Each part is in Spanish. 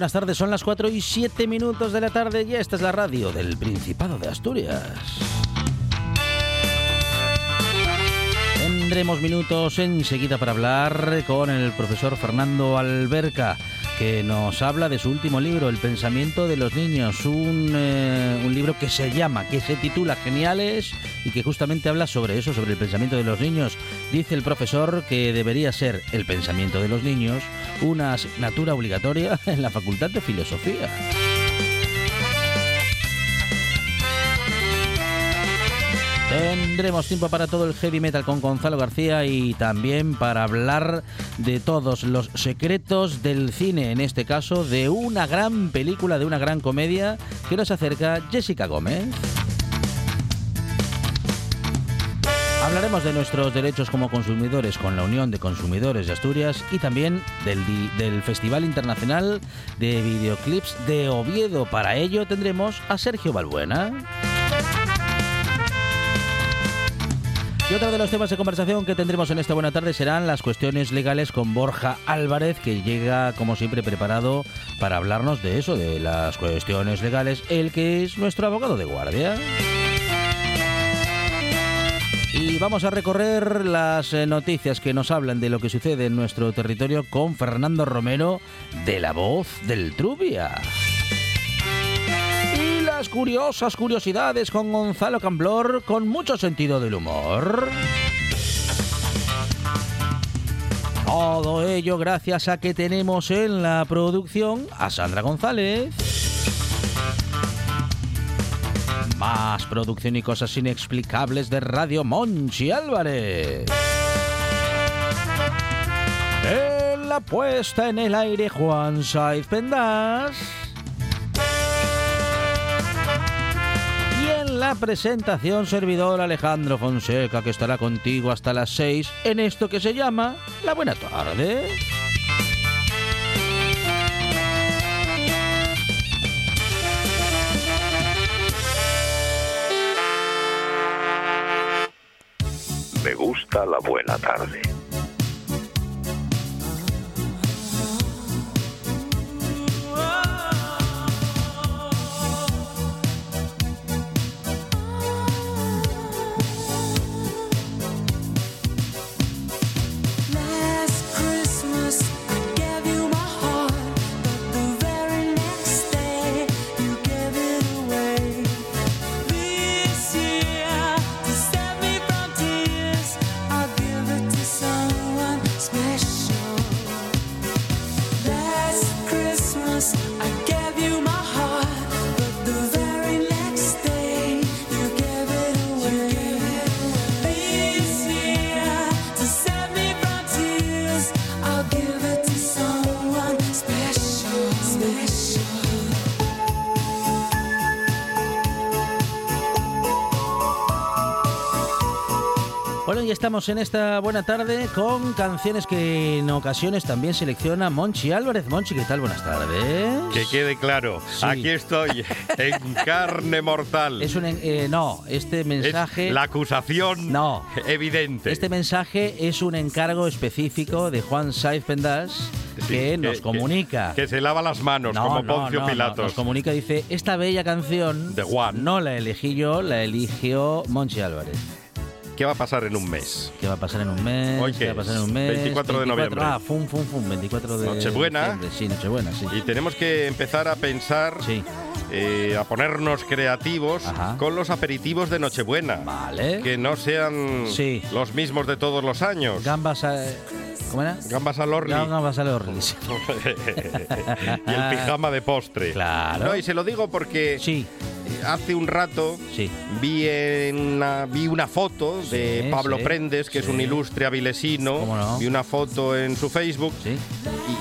Buenas tardes. Son las 4 y 7 minutos de la tarde y esta es la radio del Principado de Asturias. Tendremos minutos enseguida para hablar con el profesor Fernando Alberca, que nos habla de su último libro, El pensamiento de los niños, un, eh, un libro que se llama, que se titula Geniales y que justamente habla sobre eso, sobre el pensamiento de los niños. Dice el profesor que debería ser el pensamiento de los niños una asignatura obligatoria en la Facultad de Filosofía. Tendremos tiempo para todo el heavy metal con Gonzalo García y también para hablar de todos los secretos del cine, en este caso de una gran película, de una gran comedia que nos acerca Jessica Gómez. Hablaremos de nuestros derechos como consumidores con la Unión de Consumidores de Asturias y también del, Festival Internacional de Videoclips de Oviedo. Para ello tendremos a Sergio Balbuena. Y otro de los temas de conversación que tendremos en esta buena tarde serán las cuestiones legales con Borja Álvarez, que llega como siempre preparado para hablarnos de eso, de las cuestiones legales, el que es nuestro abogado de guardia. Y vamos a recorrer las eh, noticias que nos hablan de lo que sucede en nuestro territorio con Fernando Romero de La Voz del Trubia. Curiosas curiosidades con Gonzalo Camblor con mucho sentido del humor. Todo ello gracias a que tenemos en la producción a Sandra González. Más producción y cosas inexplicables de Radio Monchi Álvarez. En la puesta en el aire Juan Saiz Pendas. La presentación servidor Alejandro Fonseca que estará contigo hasta las 6 en esto que se llama La Buena Tarde. Me gusta la buena tarde. Estamos en esta buena tarde con canciones que en ocasiones también selecciona Monchi Álvarez. Monchi, ¿qué tal? Buenas tardes. Que quede claro, Sí. aquí estoy en carne mortal. Es un... eh, no, este Es mensaje... la acusación No. evidente. Este mensaje es un encargo específico de Juan Saiz Pendas Sí, que nos comunica. Que, se lava las manos No, como no, Poncio no, Pilatos. Nos comunica, dice, esta bella canción De Juan. no la elegí yo, la eligió Monchi Álvarez. ¿Qué va a pasar en un mes? ¿Qué va a pasar en un mes? ¿Hoy ¿Qué qué va a pasar en un mes? 24 de noviembre. Ah, fum, fum, fum, 24 de Nochebuena. Sí, Nochebuena, sí. Y tenemos que empezar a pensar Sí. eh, a ponernos creativos Ajá. con los aperitivos de Nochebuena. Vale. Que no sean Sí. los mismos de todos los años. Gambas a... ¿Cómo era? Gambas al orli Gambas al orli. sí. y el pijama de postre. Claro. No, y se lo digo porque Sí, hace un rato sí. vi, una, vi una foto de Sí, Pablo sí, Prendes, que es un ilustre avilesino. ¿Cómo no? Vi una foto en su Facebook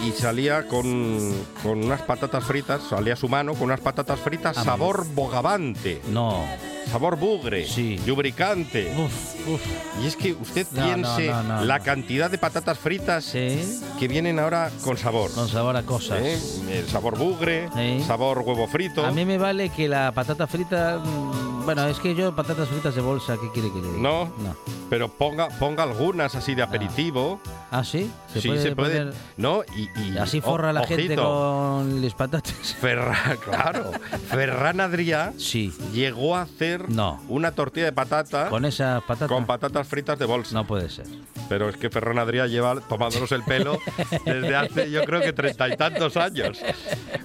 y salía con, con unas patatas fritas, salía su mano con unas patatas fritas Ah, sabor bogavante, No. Sabor bugre, Sí. lubricante. Uf, uf. Y es que usted No, piense no, no, no, la cantidad de patatas fritas Sí. que vienen ahora con sabor. Con sabor a cosas. ¿eh? El sabor bugre, Sí. sabor huevo frito. A mí me vale que la patata frita... mm, Bueno, es que yo patatas fritas de bolsa, ¿qué quiere que le diga? No. No. Pero ponga, ponga algunas así de aperitivo. ¿Ah, sí? ¿Se sí, puede se puede. poner- No, y, y- Así o- forra la gente ojito, con las patatas. Ferran, claro. Ferran Adrià Sí. llegó a hacer No. una tortilla de patata Con esa patata. con patatas fritas de bolsa. No puede ser. Pero es que Ferran Adrià lleva tomándonos el pelo desde hace yo creo que treinta y tantos años.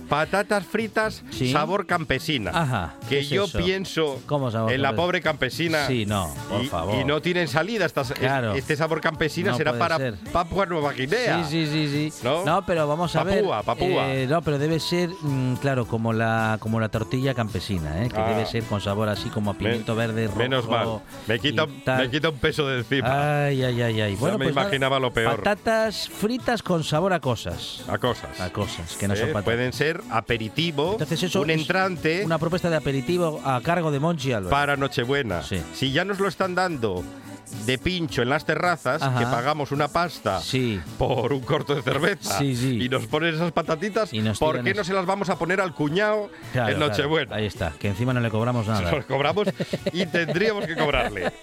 Patatas fritas Sí. sabor campesina. Ajá, ¿qué Que es yo eso? pienso ¿Cómo sabor en la campesina? pobre campesina. Sí, no, por y, favor. y no tienen salida. Estas, Claro. Este sabor campesina No será para ser. Papua Nueva Guinea. Sí, sí, sí, sí. ¿No? pero vamos a ver. Papúa, Papúa. eh, no, pero debe ser, mm, claro, como la como la tortilla campesina, ¿eh? que Ah. debe ser con sabor así como a pimiento verde rojo. Menos mal. Me quita, me quita un peso de encima. Ay, ay, ay, ay. Bueno, me pues nada, imaginaba lo peor. Patatas fritas con sabor a cosas. A cosas. A cosas, que no son patatas. Pueden ser aperitivo, Entonces eso un entrante Una propuesta de aperitivo a cargo de Monchi Álvarez. para Nochebuena. Sí. Si ya nos lo están dando de pincho en las terrazas, Ajá. que pagamos una pasta Sí. por un corto de cerveza Sí, sí. y nos ponen esas patatitas, Y nos ¿por qué eso. no se las vamos a poner al cuñado Claro, en claro. Nochebuena? Ahí está, que encima no le cobramos nada. Nos cobramos y tendríamos que cobrarle.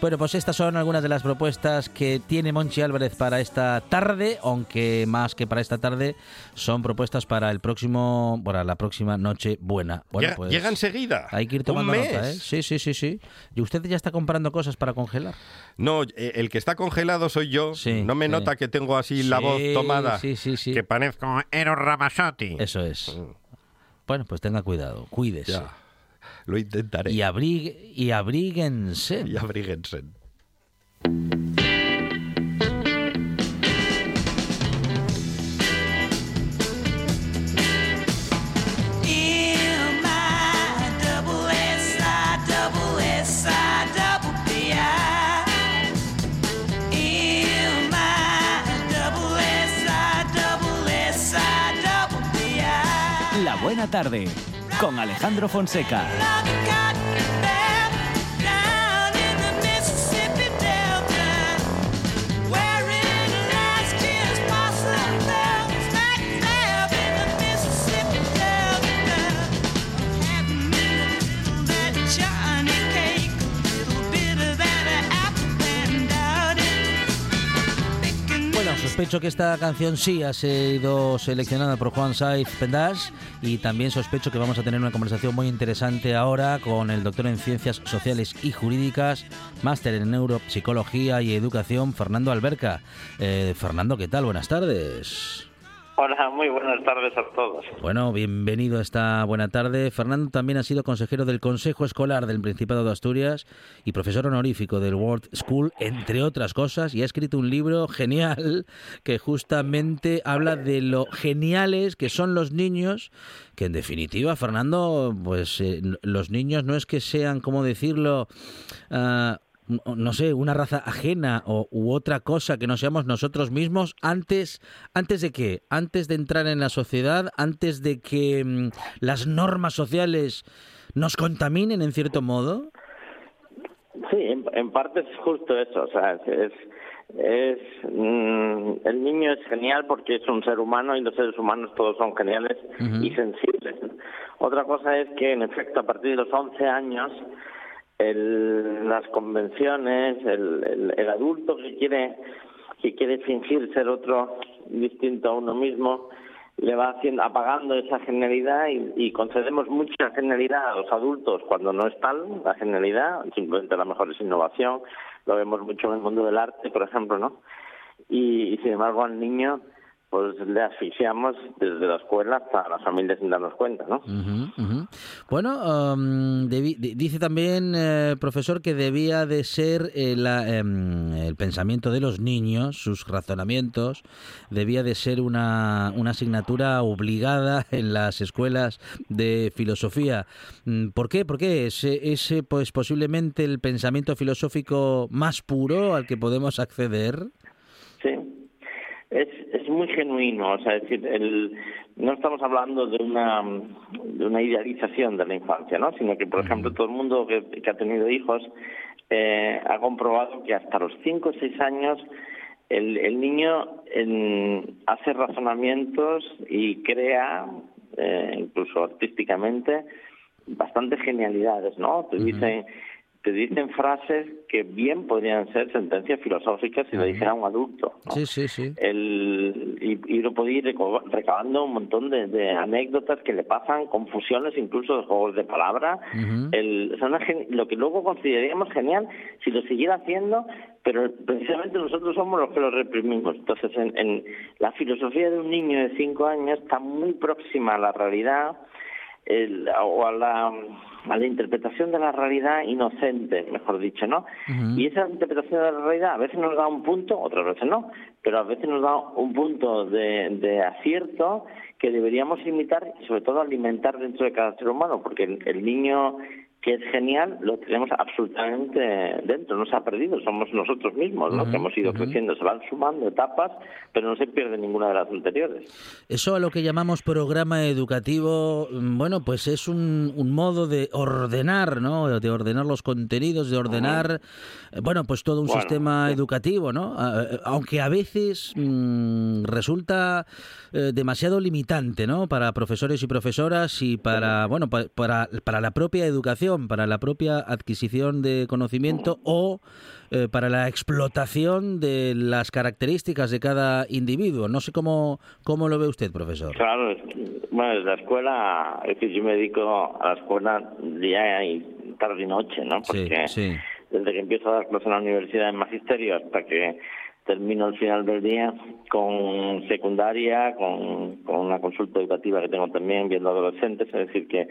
Bueno, pues estas son algunas de las propuestas que tiene Monchi Álvarez para esta tarde, aunque más que para esta tarde son propuestas para el próximo, para la próxima noche buena. Bueno, llega, pues llega enseguida. hay que ir tomando nota, ¿eh? Sí, sí, sí, sí. ¿Y usted ya está comprando cosas para congelar? No, eh, el que está congelado soy yo. Sí, no me sí. nota que tengo así la Sí, voz tomada. Que parezco Eros Ramazzotti. Eso es. Bueno, pues tenga cuidado, cuídese. Ya, lo intentaré. Y, abrigue, y abríguense. Y abríguense. Tarde con Alejandro Fonseca. Sospecho que esta canción sí ha sido seleccionada por Juan Saiz Pendas y también sospecho que vamos a tener una conversación muy interesante ahora con el doctor en Ciencias Sociales y Jurídicas, máster en Neuropsicología y Educación, Fernando Alberca. Eh, Fernando, ¿qué tal? Buenas tardes. Hola, muy buenas tardes a todos. Bueno, bienvenido a esta buena tarde. Fernando también ha sido consejero del Consejo Escolar del Principado de Asturias y profesor honorífico del World School, entre otras cosas, y ha escrito un libro genial que justamente habla de lo geniales que son los niños, que en definitiva, Fernando, pues eh, los niños no es que sean, ¿cómo decirlo? Ah, no sé, una raza ajena o, u otra cosa que no seamos nosotros mismos antes, antes de qué, antes de entrar en la sociedad, antes de que mm, las normas sociales nos contaminen en cierto modo. Sí, en, en parte es justo eso. O sea, es, es mm, el niño es genial porque es un ser humano y los seres humanos todos son geniales y sensibles. Otra cosa es que, en efecto, a partir de los 11 años, el, las convenciones, el, el, el adulto que quiere que quiere fingir ser otro distinto a uno mismo, le va haciendo, apagando esa genialidad y, concedemos mucha genialidad a los adultos cuando no es tal la genialidad, simplemente a lo mejor es innovación, lo vemos mucho en el mundo del arte, por ejemplo, ¿no? Y, y sin embargo al niño pues le asfixiamos desde la escuela hasta la familia sin darnos cuenta, ¿no? Bueno, um, dice también, eh, profesor, que debía de ser eh, la, em, el pensamiento de los niños, sus razonamientos, debía de ser una, una asignatura obligada en las escuelas de filosofía. Mm, ¿Por qué? ¿Por qué? ¿Es, es pues, posiblemente el pensamiento filosófico más puro al que podemos acceder? Sí, es, es muy genuino, o sea, es decir, el, no estamos hablando de una, de una idealización de la infancia, ¿no? Sino que, por ejemplo, todo el mundo que, que ha tenido hijos eh, ha comprobado que hasta los 5 o 6 años el, el niño en- hace razonamientos y crea, eh, incluso artísticamente, bastantes genialidades, ¿no? Te dicen te dicen frases que bien podrían ser sentencias filosóficas si lo dijera un adulto. ¿no? Sí, sí, sí. el, y, y uno puede ir recabando un montón de, de anécdotas que le pasan, confusiones, incluso de juegos de palabras. El, son una lo que luego consideraríamos genial si lo siguiera haciendo, pero precisamente nosotros somos los que lo reprimimos. Entonces, en, en la filosofía de un niño de cinco años está muy próxima a la realidad el- o a la, a la interpretación de la realidad inocente, mejor dicho, ¿no? Y esa interpretación de la realidad a veces nos da un punto, otras veces no, pero a veces nos da un punto de, de acierto que deberíamos imitar y sobre todo alimentar dentro de cada ser humano, porque el, el niño que es genial lo tenemos absolutamente dentro, no se ha perdido, somos nosotros mismos, ¿no? Que hemos ido ujú. creciendo, se van sumando etapas, pero no se pierde ninguna de las anteriores. Eso a lo que llamamos programa educativo, mm, bueno, pues es un, un modo de ordenar, ¿no? De ordenar los contenidos, de ordenar, eh, bueno, pues todo un Bueno, sistema sí. educativo, ¿no? Eh, Aunque a veces mm, resulta eh, demasiado limitante, ¿no? Para profesores y profesoras y para, bueno, pa- para, para la propia educación, para la propia adquisición de conocimiento o eh, para la explotación de las características de cada individuo. No sé cómo, cómo lo ve usted, profesor. Claro, bueno, desde la escuela, es decir, yo me dedico a la escuela día y tarde y noche, ¿no? Sí, Porque sí. desde que empiezo a dar clases en la universidad en magisterio hasta que termino al final del día con secundaria, con, con una consulta educativa que tengo también viendo adolescentes, es decir, que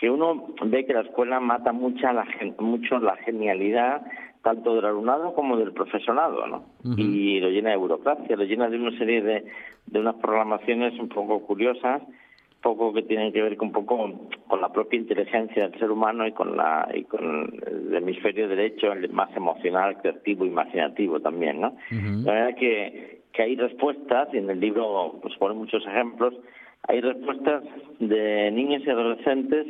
que uno ve que la escuela mata mucha la, mucho la genialidad tanto del alumnado como del profesorado, ¿no? Y lo llena de burocracia, lo llena de una serie de, de unas programaciones un poco curiosas, poco que tienen que ver con un poco con la propia inteligencia del ser humano y con la y con el hemisferio derecho, el más emocional, creativo, imaginativo también, ¿no? La verdad que, que hay respuestas, y en el libro pues ponen muchos ejemplos, hay respuestas de niños y adolescentes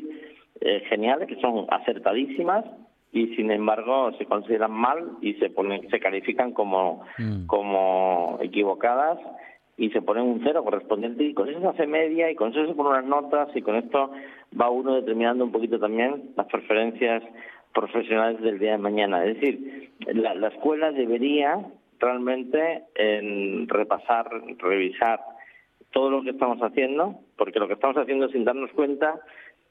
eh, geniales que son acertadísimas y sin embargo se consideran mal y se ponen se califican como Mm. como equivocadas y se ponen un cero correspondiente y con eso se hace media y con eso se ponen unas notas y con esto va uno determinando un poquito también las preferencias profesionales del día de mañana. Es decir, la, la escuela debería realmente en repasar, revisar todo lo que estamos haciendo, porque lo que estamos haciendo sin darnos cuenta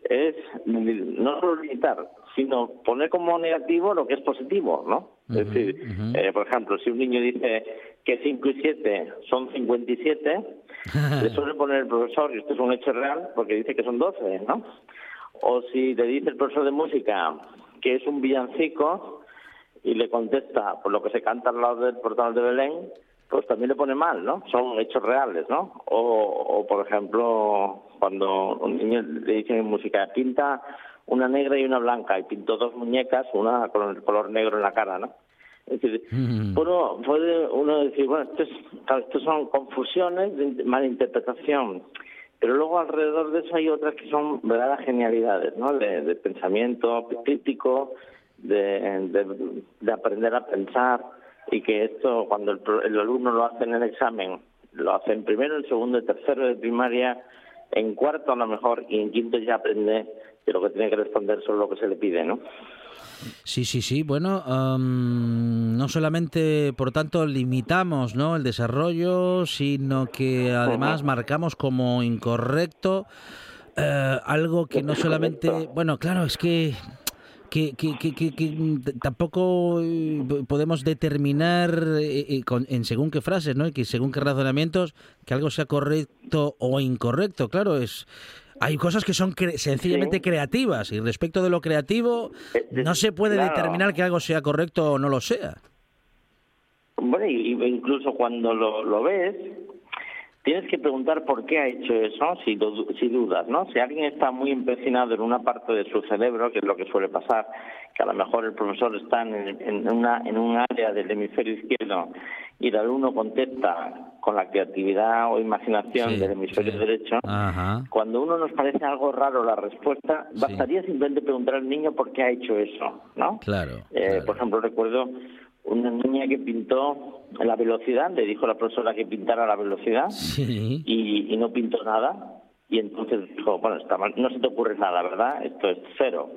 es no solo limitar, sino poner como negativo lo que es positivo, ¿no? es decir, eh, por ejemplo, si un niño dice que 5 y 7 son 57, le suele poner el profesor, y esto es un hecho real, porque dice que son 12, ¿no? O si le dice el profesor de música que es un villancico y le contesta por lo que se canta al lado del portal de Belén, pues también le pone mal, ¿no? Son hechos reales, ¿no? O, o por ejemplo, cuando un niño le dice en música, pinta una negra y una blanca, y pintó dos muñecas, una con el color negro en la cara, ¿no? Es decir, uno puede uno decir, bueno, esto, es, claro, esto son confusiones de malinterpretación, pero luego alrededor de eso hay otras que son verdaderas genialidades, ¿no? De, de pensamiento crítico, de, de, de aprender a pensar, y que esto cuando el, el alumno lo hace en el examen, lo hace en primero, en segundo, en tercero de primaria, en cuarto a lo mejor y en quinto ya aprende que lo que tiene que responder solo lo que se le pide, ¿no? Sí, sí, sí. Bueno, am, no solamente, por tanto, limitamos ¿no? el desarrollo, sino que además marcamos como incorrecto eh, algo que no solamente... Bueno, claro, es que que, que- que- que- que, mm, tampoco eh, podemos determinar eh, eh, con- en según qué frases, ¿no? Y que según qué razonamientos que algo sea correcto o incorrecto. Claro, es hay cosas que son cre- sencillamente Sí. creativas y respecto de lo creativo no se puede claro. determinar que algo sea correcto o no lo sea. Bueno, incluso cuando lo, lo ves, tienes que preguntar por qué ha hecho eso, si, si dudas, ¿no? Si alguien está muy empecinado en una parte de su cerebro, que es lo que suele pasar, que a lo mejor el profesor está en, en una, en un área del hemisferio izquierdo y el alumno contesta con la creatividad o imaginación Sí, del hemisferio sí. derecho, Ajá. cuando uno nos parece algo raro la respuesta, Sí. bastaría simplemente preguntar al niño por qué ha hecho eso, ¿no? Claro, Eh, claro. Por ejemplo, recuerdo una niña que pintó la velocidad, le dijo a la profesora que pintara la velocidad Sí. y, y no pintó nada. Y entonces dijo, bueno, está mal, no se te ocurre nada, ¿verdad? Esto es cero.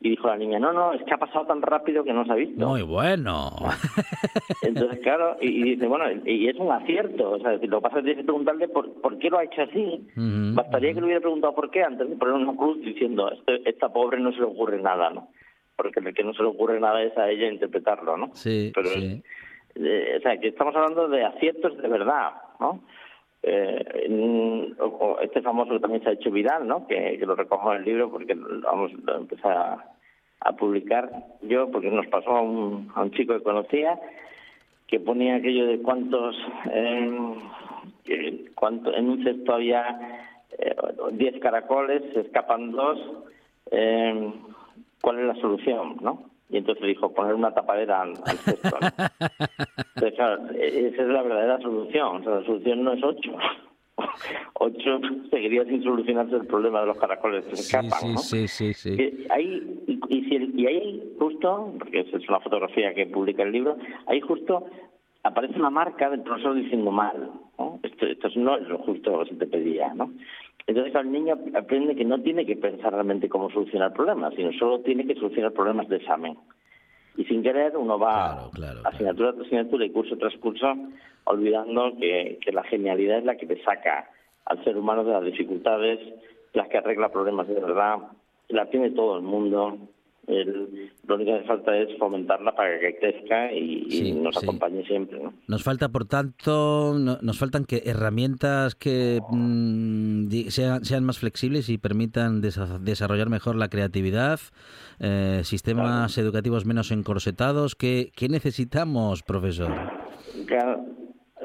Y dijo la niña, no, no, es que ha pasado tan rápido que no se ha visto. Muy bueno. Entonces, claro, y, y dice, bueno, y, y es un acierto. O sea, lo que pasa es que tienes que preguntarle por, por qué lo ha hecho así. Bastaría que le hubiera preguntado por qué antes de poner una cruz diciendo, este, esta pobre no se le ocurre nada, ¿no? Porque que no se le ocurre nada es a ella interpretarlo, ¿no? Sí, Pero, sí. eh, o sea, que estamos hablando de aciertos de verdad, ¿no? Eh, este famoso que también se ha hecho viral, ¿no? Que, que lo recojo en el libro porque vamos lo empecé a, a publicar yo porque nos pasó a un, a un chico que conocía que ponía aquello de cuántos eh, cuánto, en un cesto había eh, 10 caracoles, se escapan dos, eh, ¿cuál es la solución? ¿no? Y entonces dijo poner una tapadera al, al cesto. ¿no? Entonces, claro, e- esa es la verdadera solución. O sea, la solución no es ocho. Ocho seguiría sin solucionarse el problema de los caracoles que se Sí, escapan, sí, ¿no? sí, sí, sí. Eh, ahí, y, y si el- y ahí justo, porque esa es una fotografía que publica el libro, ahí justo aparece una marca del profesor diciendo mal, ¿no? Esto, esto no es lo justo que se te pedía, ¿no? Entonces el niño aprende que no tiene que pensar realmente cómo solucionar problemas, sino solo tiene que solucionar problemas de examen. Y sin querer uno va Claro, claro, asignatura tras asignatura y curso tras curso olvidando que, que la genialidad es la que te saca al ser humano de las dificultades, las que arregla problemas de verdad, la tiene todo el mundo. El- lo único que hace falta es fomentarla para que crezca y, y Sí, nos sí. acompañe siempre. ¿no? Nos falta, por tanto, no- nos faltan que herramientas que mm, di- sean, sean más flexibles y permitan desa- desarrollar mejor la creatividad, eh, sistemas educativos menos encorsetados. ¿Qué, qué necesitamos, profesor? Claro,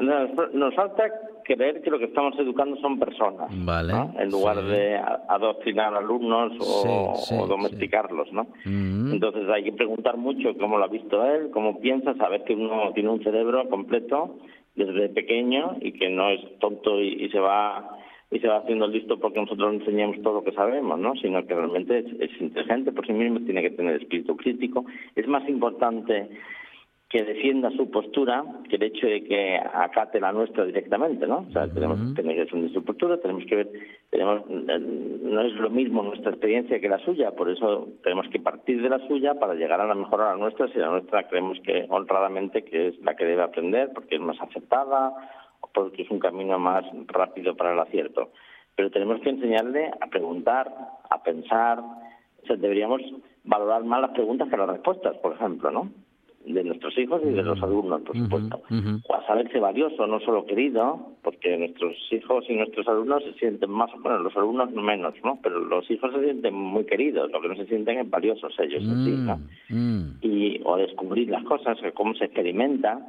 nos, nos falta creer que lo que estamos educando son personas, Vale, ¿no? en lugar sí. de adoctrinar alumnos o, Sí, sí, o domesticarlos, ¿no? Mm. Entonces hay que preguntar mucho cómo lo ha visto él, cómo piensa, saber que uno tiene un cerebro completo desde pequeño y que no es tonto y, y se va y se va haciendo listo porque nosotros enseñamos todo lo que sabemos, ¿no? Sino que realmente es, es inteligente por sí mismo, tiene que tener espíritu crítico. Es más importante que defienda su postura que el hecho de que acate la nuestra directamente, ¿no? O sea, tenemos que tener que defender su postura, tenemos que ver, tenemos, eh, no es lo mismo nuestra experiencia que la suya, por eso tenemos que partir de la suya para llegar a la mejor a la nuestra, si la nuestra creemos que honradamente que es la que debe aprender, porque es más aceptada o porque es un camino más rápido para el acierto. Pero tenemos que enseñarle a preguntar, a pensar, o sea, deberíamos valorar más las preguntas que las respuestas, por ejemplo, ¿no? De nuestros hijos y de los alumnos, por supuesto. O a saberse valioso, no solo querido, porque nuestros hijos y nuestros alumnos se sienten más, bueno, los alumnos menos, ¿no? Pero los hijos se sienten muy queridos, lo que no se sienten es valiosos ellos en sí, ¿no? Mm, mm. y o descubrir las cosas, cómo se experimenta,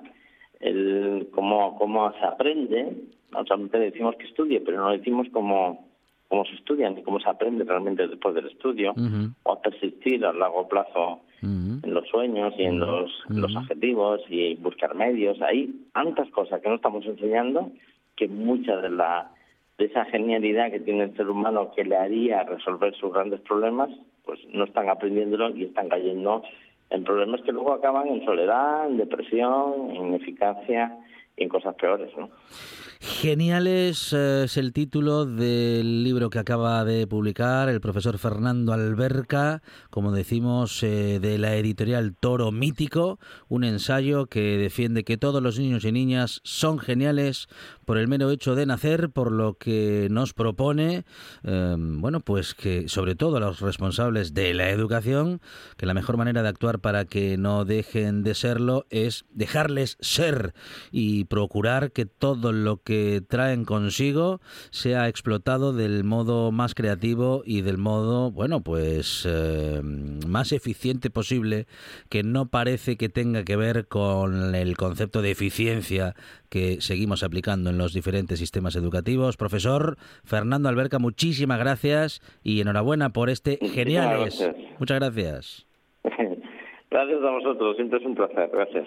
el cómo cómo se aprende. Normalmente decimos que estudie, pero no decimos cómo cómo se estudia ni cómo se aprende realmente después del estudio o persistir a largo plazo En los sueños y en los, en los objetivos y buscar medios. Hay tantas cosas que no estamos enseñando que mucha de la de esa genialidad que tiene el ser humano que le haría resolver sus grandes problemas, pues no están aprendiéndolo y están cayendo en problemas que luego acaban en soledad, en depresión, en ineficacia y en cosas peores, ¿no? Geniales eh, es el título del libro que acaba de publicar el profesor Fernando Alberca, como decimos, eh, de la editorial Toro Mítico, un ensayo que defiende que todos los niños y niñas son geniales por el mero hecho de nacer, por lo que nos propone, eh, bueno, pues que sobre todo a los responsables de la educación, que la mejor manera de actuar para que no dejen de serlo es dejarles ser y procurar que todo lo que traen consigo sea explotado del modo más creativo y del modo, bueno, pues eh, más eficiente posible, que no parece que tenga que ver con el concepto de eficiencia que seguimos aplicando en los diferentes sistemas educativos. Profesor Fernando Alberca, muchísimas gracias y enhorabuena por este gracias. Muchas gracias. Gracias a vosotros, siempre es un placer. Gracias.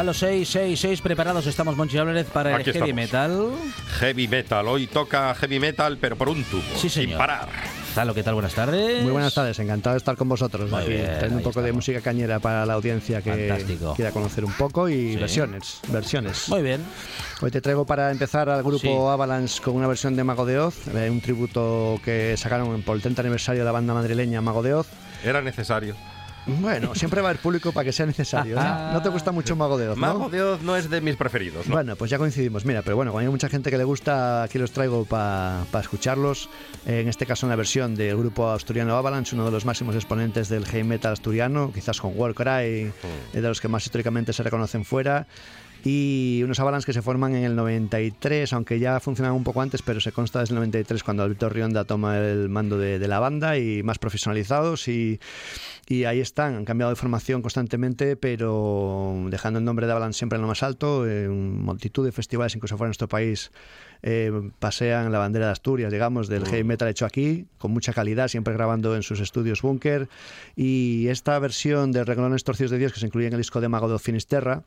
Gonzalo 666, preparados estamos, Monchi Álvarez, para el Aquí heavy estamos. metal. Heavy metal. Hoy toca heavy metal, pero por un tubo. Sí, Sin señor. parar. Gonzalo, ¿qué tal? Buenas tardes. Muy buenas tardes, encantado de estar con vosotros. Muy aquí, bien, trayendo un ahí poco de estamos. música cañera para la audiencia que Fantástico. quiera conocer un poco y Sí. versiones, versiones. Muy bien. Hoy te traigo para empezar al grupo Sí. Avalanche con una versión de Mago de Oz, eh, un tributo que sacaron por el 30 aniversario de la banda madrileña Mago de Oz. Era necesario. Bueno, siempre va a haber público para que sea necesario. ¿eh? No te gusta mucho Mago de Oz, ¿no? Mago de Oz no es de mis preferidos, ¿no? Bueno, pues ya coincidimos. Mira, pero bueno, como hay mucha gente que le gusta, aquí los traigo para escucharlos. En este caso, una versión del grupo asturiano Avalanche, uno de los máximos exponentes del heavy metal asturiano, quizás con Warcry, eh, de los que más históricamente se reconocen fuera. Y unos Avalanche que se forman en el 93, aunque ya funcionaban un poco antes, pero se consta desde el 93 cuando Alberto Rionda toma el mando de, de la banda y más profesionalizados. Y, y ahí están, han cambiado de formación constantemente, pero dejando el nombre de Avalanche siempre en lo más alto. En multitud de festivales, incluso fuera de nuestro país, eh, pasean la bandera de Asturias, digamos, del heavy metal hecho aquí, con mucha calidad, siempre grabando en sus estudios Bunker. Y esta versión de Reglones Torcidos de Dios, que se incluye en el disco de Mago de Finisterra,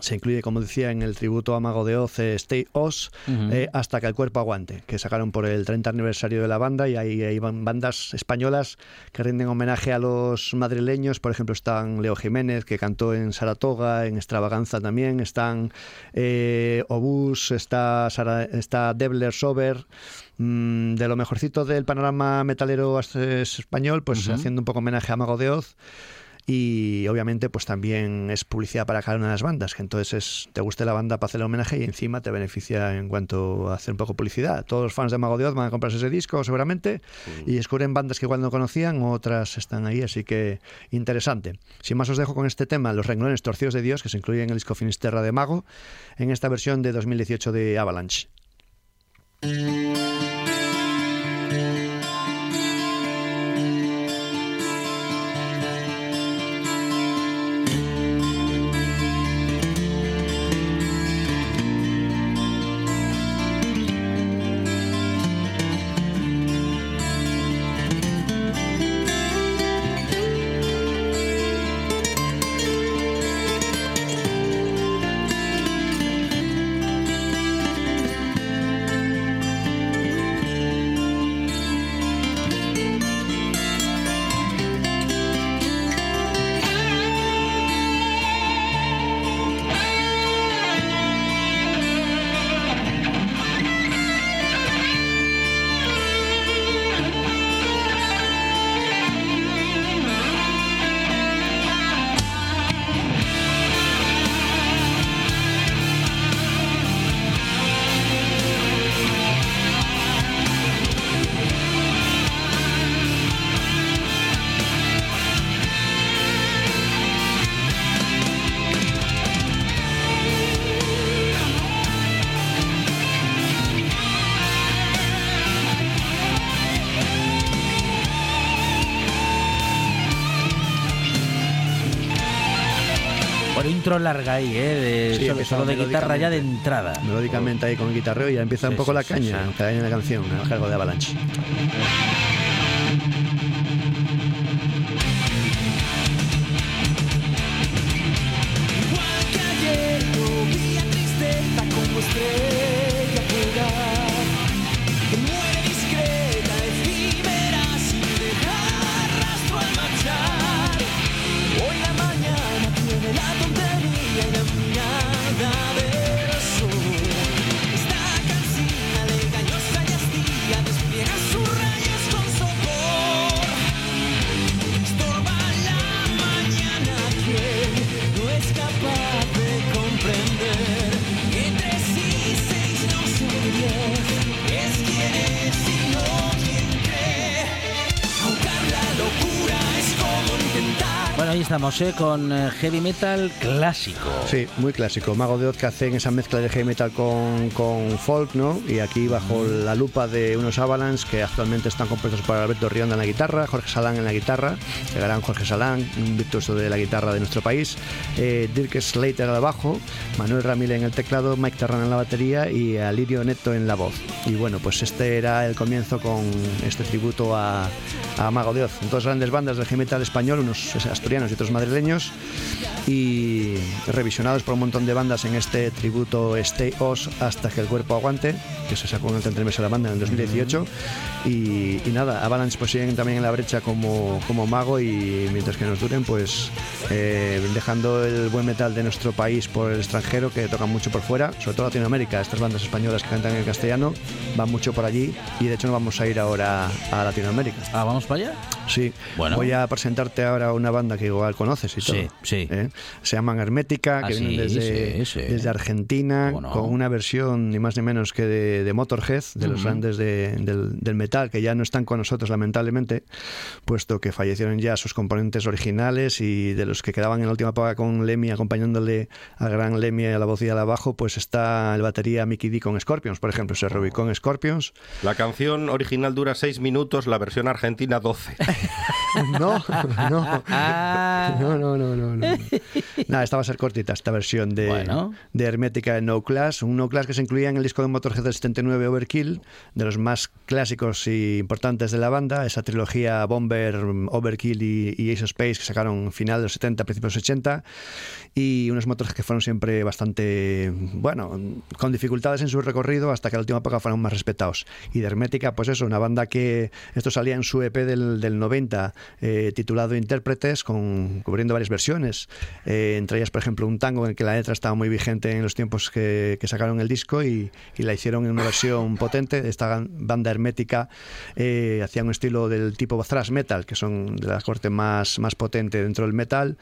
se incluye, como decía, en el tributo a Mago de Oz, eh, Stay Oz, eh, hasta que el cuerpo aguante, que sacaron por el 30 aniversario de la banda y ahí hay ban- bandas españolas que rinden homenaje a los madrileños, por ejemplo están Leo Jiménez, que cantó en Saratoga, en Extravaganza también, están eh, Obús, está, Sara- está Debler Sober, mm, de lo mejorcito del panorama metalero español, pues haciendo un poco homenaje a Mago de Oz y obviamente pues también es publicidad para cada una de las bandas, que entonces es, te guste la banda para hacer el homenaje y encima te beneficia en cuanto a hacer un poco publicidad. Todos los fans de Mago de Oz van a comprarse ese disco seguramente y descubren bandas que igual no conocían, otras están ahí, así que interesante. Sin más os dejo con este tema, Los renglones torcidos de Dios, que se incluye en el disco Finisterra de Mago, en esta versión de 2018 de Avalanche. Intro larga ahí, ¿eh? De, Sí, solo, solo de guitarra ya de entrada. Melódicamente ahí con el guitarreo y ya empieza Sí, un poco la caña, sí. cada año la canción, a cargo de Avalanche. Estamos, ¿eh? Con eh, heavy metal clásico. Sí, muy clásico. Mago de Oz que hacen esa mezcla de heavy metal con, con folk, ¿no? Y aquí bajo la lupa de unos Avalanche que actualmente están compuestos por Alberto Rionda en la guitarra, Jorge Salán en la guitarra, el gran Jorge Salán, un virtuoso de la guitarra de nuestro país, eh, Dirk Slater al bajo, Manuel Ramírez en el teclado, Mike Terran en la batería y Alirio Neto en la voz. Y bueno, pues este era el comienzo con este tributo a, a Mago de Oz. Dos grandes bandas del heavy metal español, unos asturianos y madrileños, y revisionados por un montón de bandas en este tributo Stay Os hasta que el cuerpo aguante, que se sacó en el 33 de la banda en el 2018. Y, y nada, Avalanche pues siguen también en la brecha como, como mago y mientras que nos duren, pues eh, dejando el buen metal de nuestro país por el extranjero, que tocan mucho por fuera, sobre todo Latinoamérica. Estas bandas españolas que cantan en castellano van mucho por allí y de hecho nos vamos a ir ahora a Latinoamérica. Ah, ¿vamos para allá? Sí, Bueno. voy a presentarte ahora una banda que igual conoces y todo. Sí, sí. ¿eh? Se llaman Hermética, Ah, que vienen sí, desde, sí, sí. desde Argentina, con una versión ni más ni menos que de, de Motorhead, de los grandes de- del, del metal, que ya no están con nosotros lamentablemente, puesto que fallecieron ya sus componentes originales y de los que quedaban en la última paga con Lemmy acompañándole al gran Lemmy a la voz y al bajo, pues está el batería Mickey D con Scorpions, por ejemplo, se reubicó en Scorpions. La canción original dura 6 minutos, la versión argentina 12. No, no. No, no, no, no, no. Nada, esta va a ser cortita, esta versión de, Bueno. de Hermética de No Class. Un No Class que se incluía en el disco de Motorhead del 79 Overkill, de los más clásicos y importantes de la banda. Esa trilogía Bomber, Overkill y, y Ace of Space que sacaron final de los 70, principios de los 80. Y unos Motorhead que fueron siempre bastante, bueno, con dificultades en su recorrido hasta que la última época fueron más respetados. Y de Hermética, pues eso, una banda que esto salía en su EP del, del 90, eh, titulado Intérpretes, con, cubriendo varias versiones. Eh, entre ellas, por ejemplo, un tango en el que la letra estaba muy vigente en los tiempos que, sacaron el disco y, la hicieron en una versión potente. Esta gan- banda hermética eh, hacía un estilo del tipo thrash metal, que son de la corte más, más potente dentro del metal.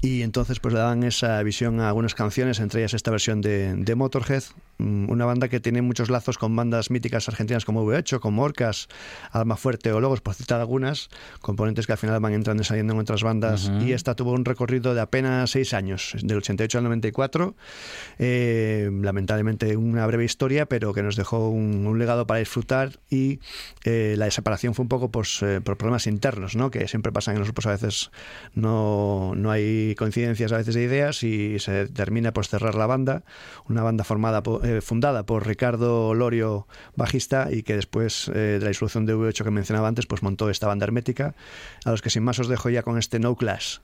Y entonces pues le dan esa visión a algunas canciones, entre ellas esta versión de, de Motorhead, una banda que tiene muchos lazos con bandas míticas argentinas como V8, como Orcas, Alma Fuerte o Logos, por citar algunas, componentes que al final van entrando y saliendo en otras bandas. Y esta tuvo un recorrido de apenas seis años, del 88 al 94. Eh, lamentablemente una breve historia, pero que nos dejó un, un legado para disfrutar y eh, la separación fue un poco pues, eh, por problemas internos, ¿no? que siempre pasan en los grupos, a veces no, no hay coincidencias a veces de ideas y se termina por cerrar la banda, una banda formada po- eh, fundada por Ricardo Lorio, bajista, y que después eh, de la disolución de V8 que mencionaba antes, pues montó esta banda hermética, a los que sin más os dejo ya con este No Clash.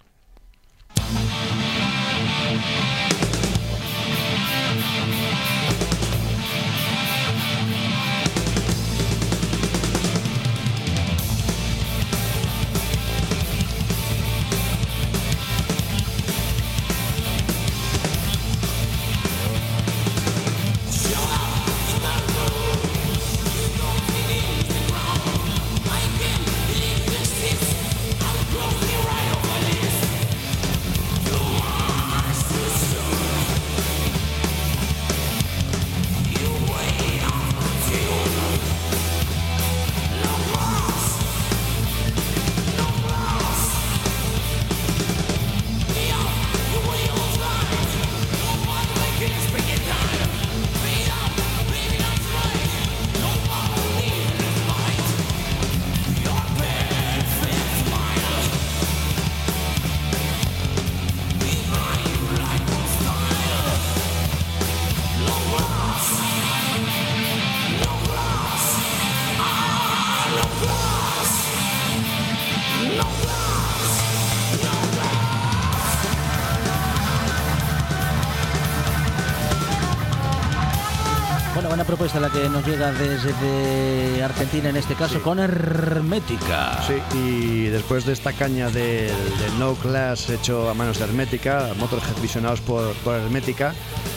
Propuesta la que nos llega desde Argentina, en este caso, con Hermética. Sí, y después de esta caña del, No Class hecho a manos de Hermética, Motorhead visionados por, por Hermética,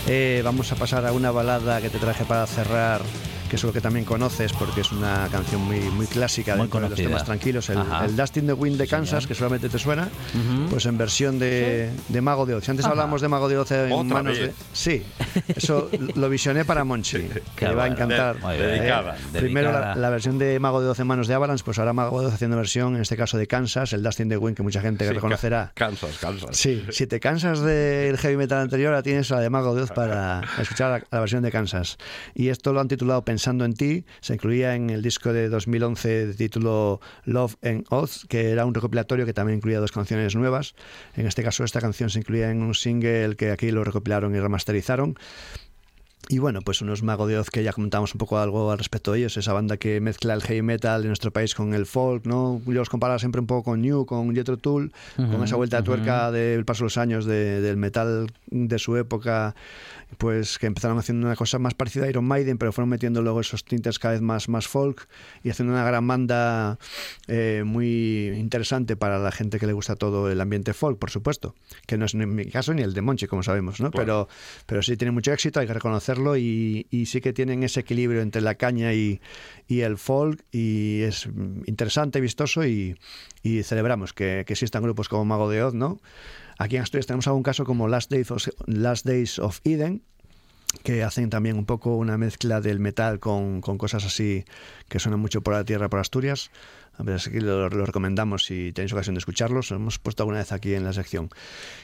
eh, vamos a pasar a una balada que te traje para cerrar que es lo que también conoces porque es una canción muy, muy clásica Muy dentro de los conocida. temas tranquilos, el, el Dustin the Wind de Sí, Kansas, señor. que solamente te suena, Ujú. pues en versión de, de Mago de Oz. Si antes Ajá. hablábamos de Mago de Oz en Otra manos vez. de... Sí, eso lo visioné para Monchi, que le va a encantar. De- bien. dedicada. Primero la, Dedicada. la versión de Mago de Oz en manos de Avalanche, pues ahora Mago de Oz haciendo versión, en este caso de Kansas, el Dustin the Wind, que mucha gente Sí, reconocerá. Cansas, cansas. Sí, si te cansas del heavy metal anterior, ahora tienes la de Mago de Oz para escuchar la, la versión de Kansas. Y esto lo han titulado Pensando en ti, se incluía en el disco de 2011 de título Love and Oz, que era un recopilatorio que también incluía dos canciones nuevas. En este caso, esta canción se incluía en un single que aquí lo recopilaron y remasterizaron. Y bueno, pues unos Mago de Oz que ya comentamos un poco algo al respecto de ellos, esa banda que mezcla el heavy metal de nuestro país con el folk, ¿no? Yo los comparaba siempre un poco con New, con Jethro Tull, con esa vuelta de tuerca del paso de los años de- del metal de su época, pues que empezaron haciendo una cosa más parecida a Iron Maiden, pero fueron metiendo luego esos tintes cada vez más, más folk y haciendo una gran banda eh, muy interesante para la gente que le gusta todo el ambiente folk, por supuesto, que no es en mi caso ni el de Monchi, como sabemos, ¿no? Claro. Pero, pero sí tiene mucho éxito, hay que reconocerlo y, sí que tienen ese equilibrio entre la caña y, el folk y es interesante, vistoso y, celebramos que, existan grupos como Mago de Oz, ¿no? Aquí en Asturias tenemos algún caso como Last Days of, Last Days of Eden, que hacen también un poco una mezcla del metal con, con cosas así que suenan mucho por la tierra, por Asturias. Así que lo, lo recomendamos si tenéis ocasión de escucharlos. Lo hemos puesto alguna vez aquí en la sección.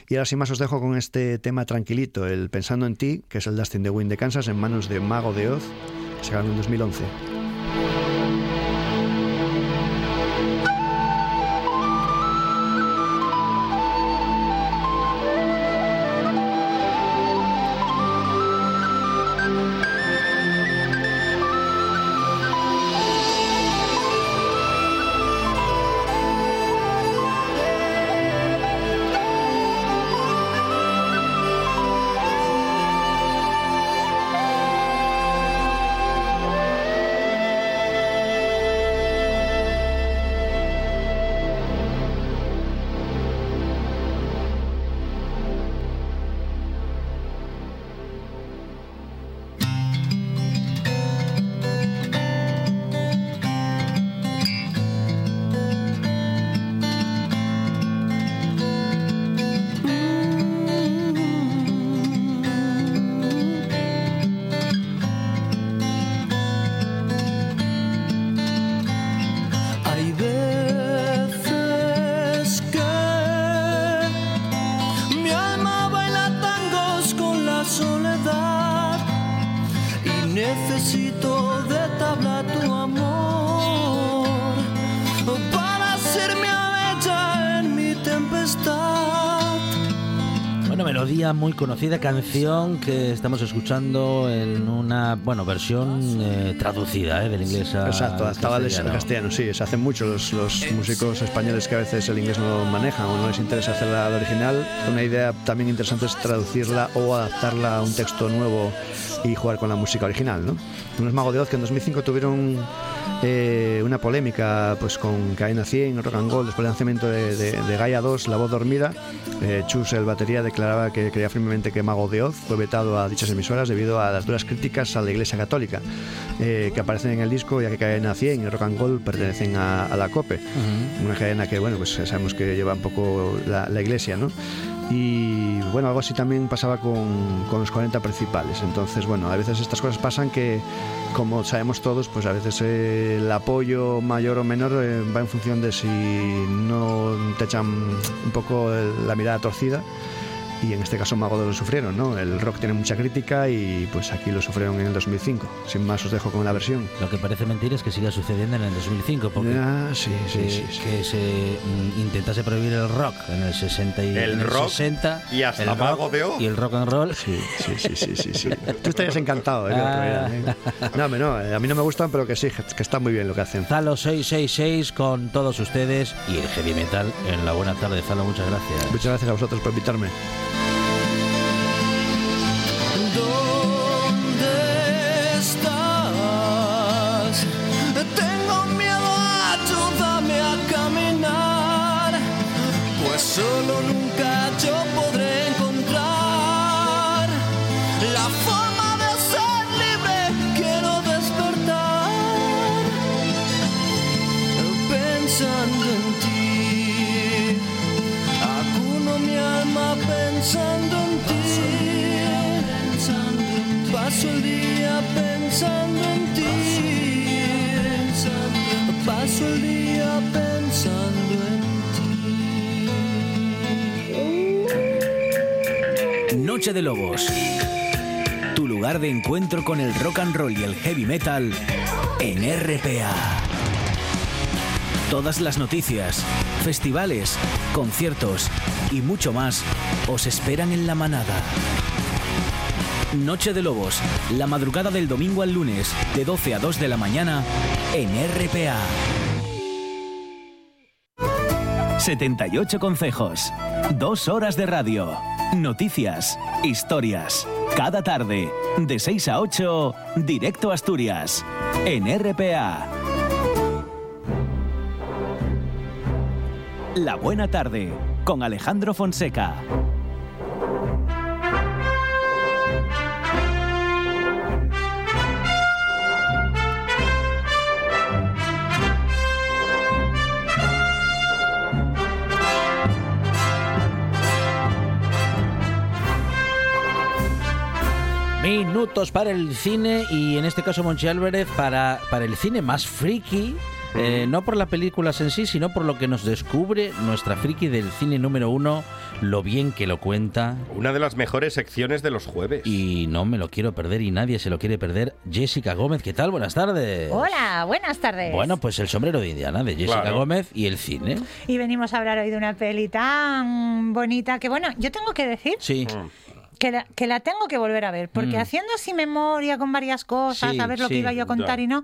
Y ahora sin más os dejo con este tema tranquilito, el Pensando en ti, que es el Dustin the Wind de Kansas en manos de Mago de Oz, que se ganó en 2011. Melodía muy conocida, canción que estamos escuchando en una, bueno, versión eh, traducida eh, del inglés a Exacto, al castellano. castellano, sí, se hacen mucho los, los músicos españoles que a veces el inglés no manejan o no les interesa hacerla al original. Una idea también interesante es traducirla o adaptarla a un texto nuevo y jugar con la música original, ¿no? Unos Mago de Oz que en 2005 tuvieron eh, una polémica pues con Cadena 100, Rock and Gold, después del lanzamiento de, de, de Gaia 2, La Voz Dormida. Eh, Chus, el batería, declaraba que creía firmemente que Mago de Oz fue vetado a dichas emisoras debido a las duras críticas a la Iglesia Católica eh, que aparecen en el disco, ya que Cadena 100 y Rock and Gold pertenecen a, a la COPE, una cadena que, bueno, pues sabemos que lleva un poco la, la Iglesia, ¿no? Y bueno, algo así también pasaba con, los 40 principales. Entonces, bueno, a veces estas cosas pasan que, como sabemos todos, pues a veces eh, el apoyo mayor o menor eh, va en función de si no te echan un poco la mirada torcida. Y en este caso Mago de lo sufrieron, ¿no? El rock tiene mucha crítica y pues aquí lo sufrieron en el 2005. Sin más os dejo con la versión. Lo que parece mentira es que siga sucediendo en el 2005, porque Ah, sí, sí, que, sí, sí. que se mm, intentase prohibir el rock en el 60 y El en el rock 60 y hasta el rock Mago de Oz. y el rock and roll Sí, sí, sí, sí, sí, sí. Tú estarías encantado, ¿eh? Ah. No, no, eh, a mí no me gustan, pero que sí, que está muy bien lo que hacen. Zalo 666 con todos ustedes y el heavy metal en la buena tarde. Zalo, muchas gracias. Muchas gracias a vosotros por invitarme. solo nunca yo podré encontrar la forma de ser libre. Quiero despertar pensando en ti, acuno mi alma pensando. Noche de Lobos. Tu lugar de encuentro con el rock and roll y el heavy metal en RPA. Todas las noticias, festivales, conciertos y mucho más os esperan en la manada. Noche de Lobos, la madrugada del domingo al lunes, de 12 a 2 de la mañana, en RPA. 78 consejos, dos horas de radio, noticias, historias. Cada tarde, de 6 a 8, directo a Asturias, en RPA. La buena tarde, con Alejandro Fonseca. Minutos para el cine y en este caso Monchi Álvarez para, para el cine más friki. eh, no por las películas en sí, sino por lo que nos descubre nuestra friki del cine número uno, lo bien que lo cuenta. Una de las mejores secciones de los jueves. Y no me lo quiero perder y nadie se lo quiere perder. Jessica Gómez, ¿qué tal? Buenas tardes. Hola, buenas tardes. Bueno, pues el sombrero de Indiana de Jessica Claro. Gómez y el cine. Y venimos a hablar hoy de una peli tan bonita que, bueno, yo tengo que decir Sí. Que la, que la tengo que volver a ver, porque Mm. haciendo así memoria con varias cosas, Sí, a ver lo sí, que iba yo a contar y no,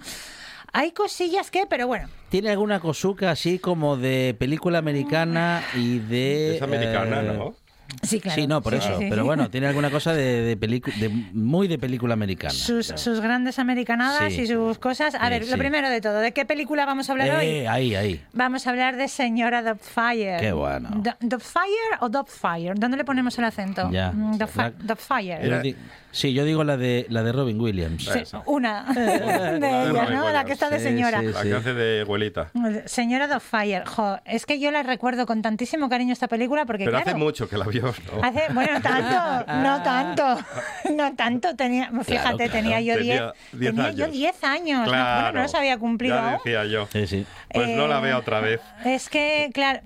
hay cosillas que, pero bueno, Tiene alguna cosuca así como de película americana y de... Es americana, eh, ¿no? Sí, claro. Sí, no, por Sí, eso. sí, sí. Pero bueno, tiene alguna cosa de, de, muy de película americana. Sus, sus grandes americanadas y sus cosas. A ver, lo primero de todo, ¿de qué película vamos a hablar Eh, hoy? ahí, ahí. Vamos a hablar de Señora Dubfire. Qué bueno. ¿Dubfire o Dubfire? ¿Dónde le ponemos el acento? Ya. Mm, Sí, yo digo la de la de Robin Williams. Sí, una de ellas, ¿no? La que está de Sí, señora. sí, La que hace de abuelita. Señora Dubfire, jo, es que yo la recuerdo con tantísimo cariño esta película porque Pero claro, hace mucho que la vio, ¿no? hace- bueno, no tanto, no tanto, no tanto, tenía, fíjate, claro. tenía yo 10, Tenía 10 tenía yo años. 10 años, no, bueno, Claro. no los había cumplido Ya decía yo. Sí, sí. Pues no la veo otra vez. Es que, claro,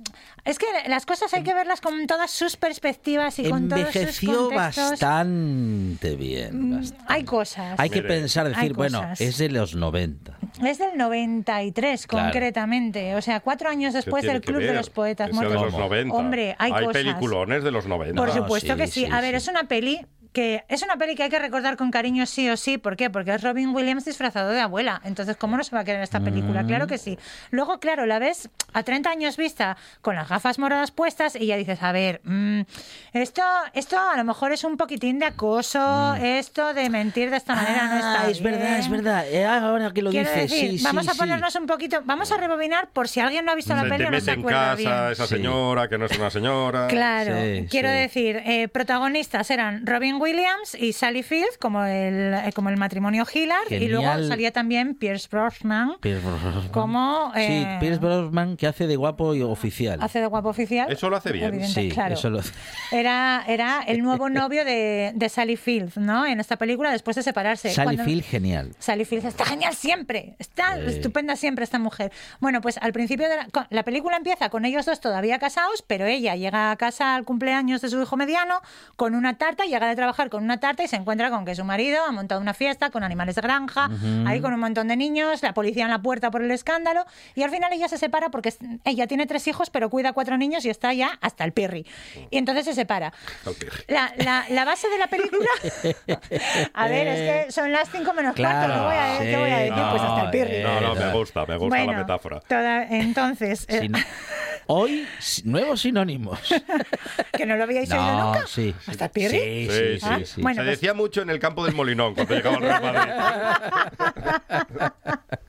es que las cosas hay que verlas con todas sus perspectivas y con todos sus Envejeció bastante bien. Mm, bastante. Hay cosas. Hay que pensar, decir, hay bueno, cosas. es de los 90. Es del 93, Claro. concretamente. O sea, cuatro años ¿Qué después del Club de ver? los Poetas sea de Muertos. los 90. Hombre, hay, cosas. peliculones de los 90. Por No, supuesto sí, que sí. sí, A ver, sí. es una peli que es una peli que hay que recordar con cariño sí o sí. ¿Por qué? Porque es Robin Williams disfrazado de abuela. Entonces, ¿cómo no se va a querer esta película? Mm. Claro que sí. Luego, claro, la ves a 30 años vista con las gafas moradas puestas y ya dices, a ver, mm, esto, esto a lo mejor es un poquitín de acoso, esto de mentir de esta manera no está Mm. Ah, es verdad, es verdad. Eh, ahora que lo Quiero dices, decir, sí, vamos sí, a sí. ponernos un poquito, vamos a rebobinar por si alguien no ha visto la Se peli o no se en acuerda casa bien. esa Sí. señora que no es una señora. Claro, Sí, quiero sí. decir, eh, protagonistas eran Robin Williams y Sally Field, como el, eh, como el matrimonio Hillard, y luego salía también Pierce Brosnan, Pierce Brosnan. como... Sí, eh, Pierce Brosnan que hace de guapo y oficial. Hace de guapo oficial. Eso lo hace bien. Evidente, sí, claro. eso lo Era, era el nuevo novio de, de Sally Field, ¿no? En esta película, después de separarse. Sally Cuando- Field, genial. Sally Field está genial siempre, está estupenda siempre esta mujer. Bueno, pues al principio de la, con- la película empieza con ellos dos todavía casados, pero ella llega a casa al cumpleaños de su hijo mediano con una tarta, llega de trabajar con una tarta y se encuentra con que su marido ha montado una fiesta con animales de granja, ahí con un montón de niños, la policía en la puerta por el escándalo y al final ella se separa porque ella tiene tres hijos pero cuida cuatro niños y está ya hasta el pirri. Y entonces se separa. La, la- la base de la película. a ver, es que son las cinco menos Claro, cuarto. ¿no? voy a, ¿Qué voy a decir? sí, pues hasta el no, pirri. eh, No, no, me no. gusta, me gusta bueno, la metáfora. toda- entonces, eh, Sin- Hoy, nuevos sinónimos. que no lo habíais oído No, nunca. sí. ¿Hasta el pirri? Sí, Sí, sí, sí. Ah, sí, sí. bueno, Se pues- decía mucho en el campo del Molinón cuando llegaba el Real Madrid.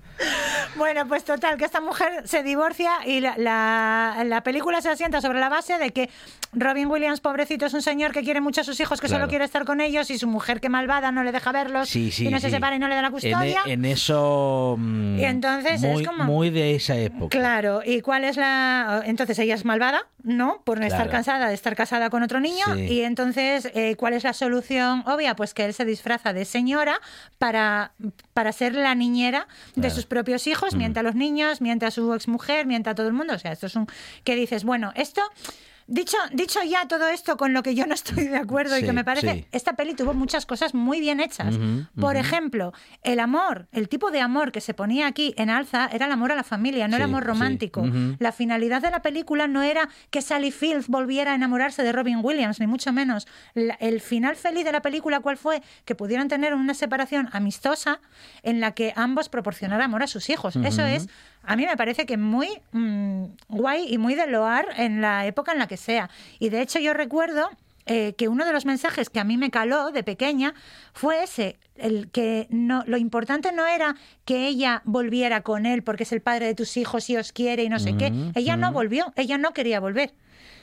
Bueno, pues total, que esta mujer se divorcia y la, la- la película se asienta sobre la base de que Robin Williams, pobrecito, es un señor que quiere mucho a sus hijos, que Claro. solo quiere estar con ellos y su mujer, que malvada, no le deja verlos Sí, sí, y no se separa y no le da la En, custodia. en eso. mm, Y entonces es muy, como- Muy de esa época. Claro, ¿y cuál es la...? Entonces ella es malvada, ¿no? Por estar Claro. cansada de estar casada con otro niño. Y entonces, eh, ¿cuál es la solución obvia? Pues que él se disfraza de señora para, para ser la niñera de Claro. sus propios hijos, miente a los niños, miente a su exmujer, miente a todo el mundo. O sea, esto es un... que dices, bueno, esto... Dicho, dicho ya todo esto con lo que yo no estoy de acuerdo y que me parece, sí. esta peli tuvo muchas cosas muy bien hechas. Por ejemplo, el amor, el tipo de amor que se ponía aquí en alza era el amor a la familia, no el Sí, amor sí. romántico. La finalidad de la película no era que Sally Field volviera a enamorarse de Robin Williams, ni mucho menos. La- el final feliz de la película, ¿cuál fue? Que pudieran tener una separación amistosa en la que ambos proporcionaran amor a sus hijos. Eso es, a mí me parece que muy mm, guay y muy de loar en la época en la que sea. Y de hecho yo recuerdo eh, que uno de los mensajes que a mí me caló de pequeña fue ese, el que no, lo importante no era que ella volviera con él porque es el padre de tus hijos y os quiere y no sé qué. Ella no volvió, ella no quería volver.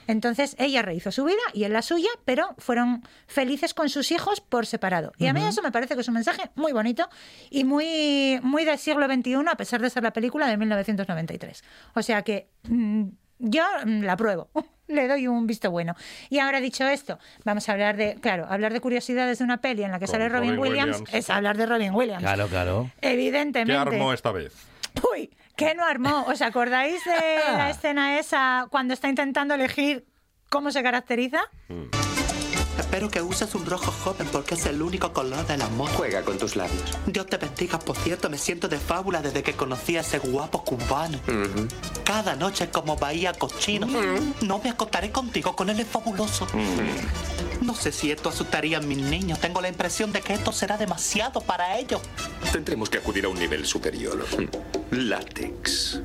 Entonces ella rehizo su vida y él la suya, pero fueron felices con sus hijos por separado. Y a mí eso me parece que es un mensaje muy bonito y muy, muy del siglo XXI, a pesar de ser la película de 1993. O sea que mm, yo mm, la pruebo. Le doy un visto bueno. Y ahora dicho esto, vamos a hablar de, claro, hablar de curiosidades de una peli en la que Con sale Robin, Robin Williams, Williams. es hablar de Robin Williams. Claro, claro. Evidentemente. ¿Qué armó esta vez? Uy, ¿qué no armó? ¿Os acordáis de la escena esa cuando está intentando elegir cómo se caracteriza? Espero que uses un rojo joven porque es el único color del amor. Juega con tus labios. Dios te bendiga, por cierto, me siento de fábula desde que conocí a ese guapo cubano. Cada noche como bahía cochino. No me acostaré contigo, con él es fabuloso. No sé si esto asustaría a mis niños. Tengo la impresión de que esto será demasiado para ellos. Tendremos que acudir a un nivel superior. Látex.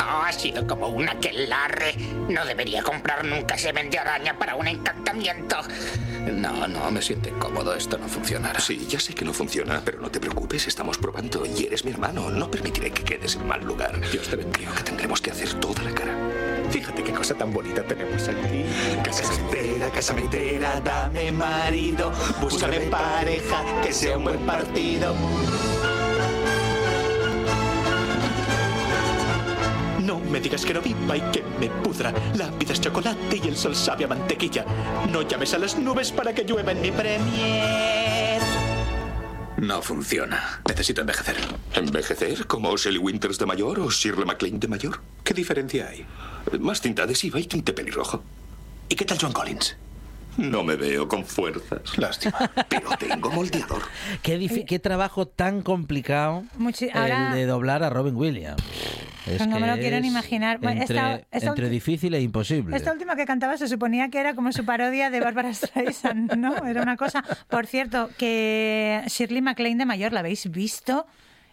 Oh, ha sido como un aquelarre. No debería comprar nunca semen de araña para un encantamiento. No, no, me siento incómodo. Esto no funcionará. Sí, ya sé que no funciona, pero no te preocupes. Estamos probando y eres mi hermano. No permitiré que quedes en mal lugar. Dios te bendiga. Creo que tendremos que hacer toda la cara. Fíjate qué cosa tan bonita tenemos aquí. Casamentera, casamentera, dame marido. Búscame pareja, que sea un buen partido. Me digas que no viva y que me pudra. La vida es chocolate y el sol sabe a mantequilla. No llames a las nubes para que llueva en mi premier. No funciona. Necesito envejecer. ¿Envejecer? ¿Como Shelley Winters de mayor o Shirley MacLaine de mayor? ¿Qué diferencia hay? Más tinta adhesiva y tinte pelirrojo. ¿Y qué tal John Collins? No me veo con fuerzas. Lástima. Pero tengo moldeador. Qué, qué trabajo tan complicado Muchi- ahora- el de doblar a Robin Williams. Es no me lo quiero ni es imaginar. Bueno, Entre, esta- esta entre difícil e imposible. Esta última que cantaba se suponía que era como su parodia de Barbara Streisand, ¿no? Era una cosa. Por cierto, que Shirley MacLaine de mayor, ¿la habéis visto?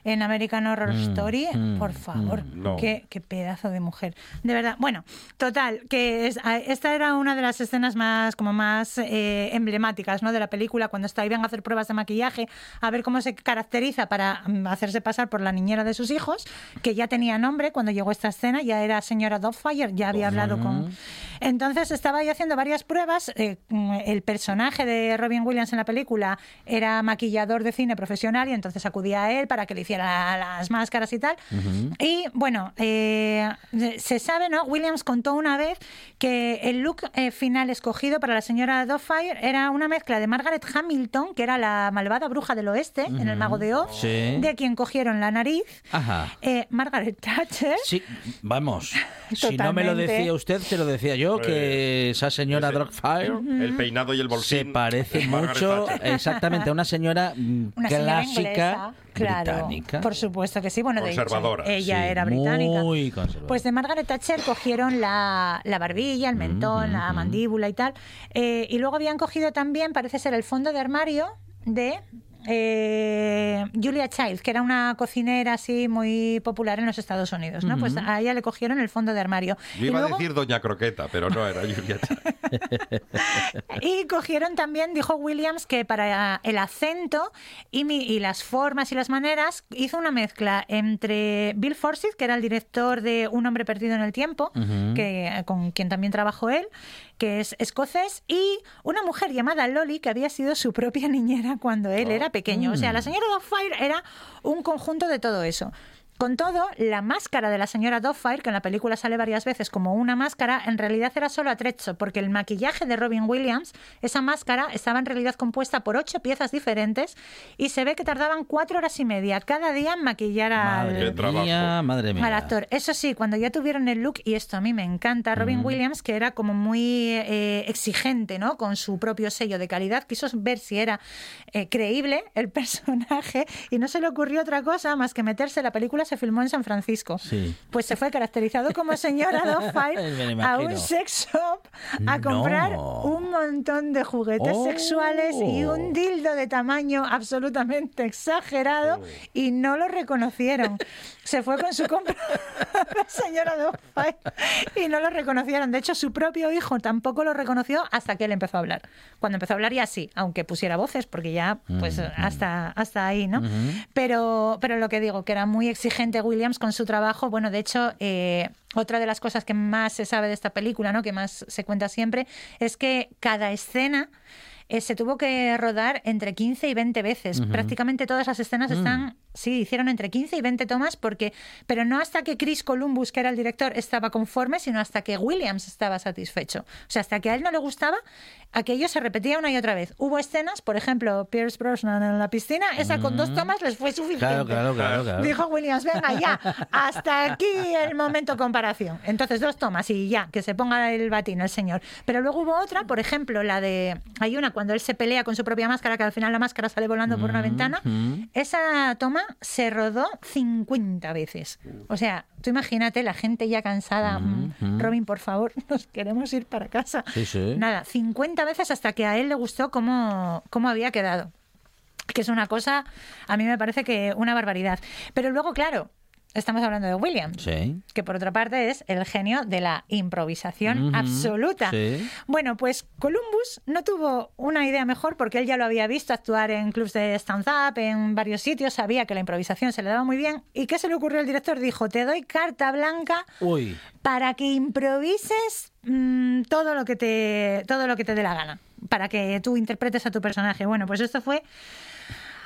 En American Horror Mm, Story, mm, por favor, mm, no. qué, qué pedazo de mujer. De verdad. Bueno, total, que es- esta era una de las escenas más como más eh, emblemáticas ¿no? de la película, cuando está, iban a hacer pruebas de maquillaje, a ver cómo se caracteriza para hacerse pasar por la niñera de sus hijos, que ya tenía nombre cuando llegó esta escena, ya era señora Doubtfire, ya había hablado con... Entonces estaba ahí haciendo varias pruebas. eh, el personaje de Robin Williams en la película era maquillador de cine profesional y entonces acudía a él para que le hiciera las máscaras y tal. Y bueno, eh, se sabe, ¿no? Williams contó una vez que el look eh, final escogido para la señora Doubtfire era una mezcla de Margaret Hamilton, que era la malvada bruja del oeste en El Mago de Oz, Sí. de quien cogieron la nariz. Ajá. eh, Margaret Thatcher. Sí, vamos. Si no me lo decía usted, se lo decía yo, que esa señora Drogfire El peinado y el bolsín. se parece mucho exactamente a una señora mm, Una señora clásica inglesa, claro, británica. por supuesto que sí. Bueno, de hecho, ella sí, era británica. muy conservadora. Pues de Margaret Thatcher cogieron la, la barbilla, el mentón, la mandíbula y tal. Eh, y luego habían cogido también, parece ser, el fondo de armario de eh, Julia Child, que era una cocinera así muy popular en los Estados Unidos, ¿no? Pues a ella le cogieron el fondo de armario. Yo Y iba luego- a decir Doña Croqueta, pero no era Julia Child. Y cogieron también, dijo Williams, que para el acento y, mi- y las formas y las maneras hizo una mezcla entre Bill Forsyth, que era el director de Un hombre perdido en el tiempo, que, con quien también trabajó él, que es escocés, y una mujer llamada Lolly, que había sido su propia niñera cuando él era pequeño. O sea, la señora Doubtfire era un conjunto de todo eso. Con todo, la máscara de la señora Doubtfire, que en la película sale varias veces como una máscara, en realidad era solo atrecho, porque el maquillaje de Robin Williams, esa máscara, estaba en realidad compuesta por ocho piezas diferentes y se ve que tardaban cuatro horas y media cada día en maquillar al, Madre mía, madre al mía. actor. Eso sí, cuando ya tuvieron el look, y esto a mí me encanta, Robin Mm. Williams, que era como muy eh, exigente, ¿no? Con su propio sello de calidad, quiso ver si era eh, creíble el personaje y no se le ocurrió otra cosa más que meterse. La película se filmó en San Francisco. Sí. Pues se fue caracterizado como señora Doubtfire a un sex shop a comprar No. un montón de juguetes Oh. sexuales y un dildo de tamaño absolutamente exagerado y no lo reconocieron. Se fue con su compra la señora Doubtfire y no lo reconocieron. De hecho, su propio hijo tampoco lo reconoció hasta que él empezó a hablar. Cuando empezó a hablar ya sí, aunque pusiera voces, porque ya pues hasta, hasta ahí, ¿no? Pero, pero lo que digo, que era muy exigente Williams con su trabajo. Bueno, de hecho, eh, otra de las cosas que más se sabe de esta película, ¿no? que más se cuenta siempre, es que cada escena eh, se tuvo que rodar entre 15 y 20 veces. Prácticamente todas las escenas Mm. están, sí, hicieron entre 15 y 20 tomas, porque, pero no hasta que Chris Columbus, que era el director, estaba conforme, sino hasta que Williams estaba satisfecho. O sea, hasta que a él no le gustaba, aquello se repetía una y otra vez. Hubo escenas, por ejemplo, Pierce Brosnan en la piscina, esa con dos tomas les fue suficiente. Claro, claro, claro, claro. Dijo Williams, venga ya, hasta aquí el momento comparación. Entonces dos tomas y ya, que se ponga el batín el señor. Pero luego hubo otra, por ejemplo, la de, hay una cuando él se pelea con su propia máscara, que al final la máscara sale volando por una ventana. Esa toma se rodó 50 veces. O sea, tú imagínate la gente ya cansada. "Mm. Robin, por favor, nos queremos ir para casa. Sí, sí. Nada, 50 veces hasta que a él le gustó cómo, cómo había quedado. Que es una cosa, a mí me parece que una barbaridad. Pero luego, claro, estamos hablando de Williams, Sí. que por otra parte es el genio de la improvisación absoluta. sí. Bueno, pues Columbus no tuvo una idea mejor porque él ya lo había visto actuar en clubs de stand-up, en varios sitios, sabía que la improvisación se le daba muy bien. ¿Y qué se le ocurrió al director? Dijo, te doy carta blanca Uy. para que improvises mm, todo lo que te todo lo que te dé la gana para que tú interpretes a tu personaje bueno pues esto fue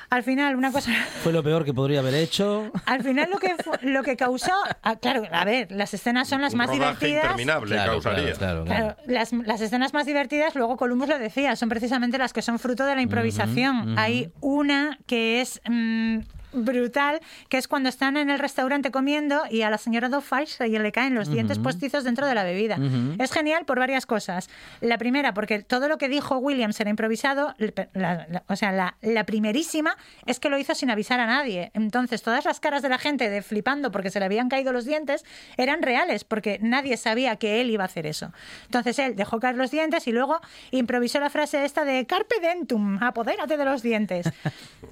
al final una cosa Fue lo peor que podría haber hecho. al final lo que fu- lo que causó ah, claro a ver las escenas son las Un más divertidas interminable Claro, causaría. claro, claro, claro. Claro, las, las escenas más divertidas, luego Columbus lo decía, son precisamente las que son fruto de la improvisación. Hay una que es mm, brutal, que es cuando están en el restaurante comiendo y a la señora se le caen los dientes postizos dentro de la bebida. Es genial por varias cosas. La primera, porque todo lo que dijo Williams era improvisado, la- la- o sea, la, la primerísima es que lo hizo sin avisar a nadie. Entonces, todas las caras de la gente de flipando porque se le habían caído los dientes eran reales, porque nadie sabía que él iba a hacer eso. Entonces, él dejó caer los dientes y luego improvisó la frase esta de Carpe Dentum, apodérate de los dientes,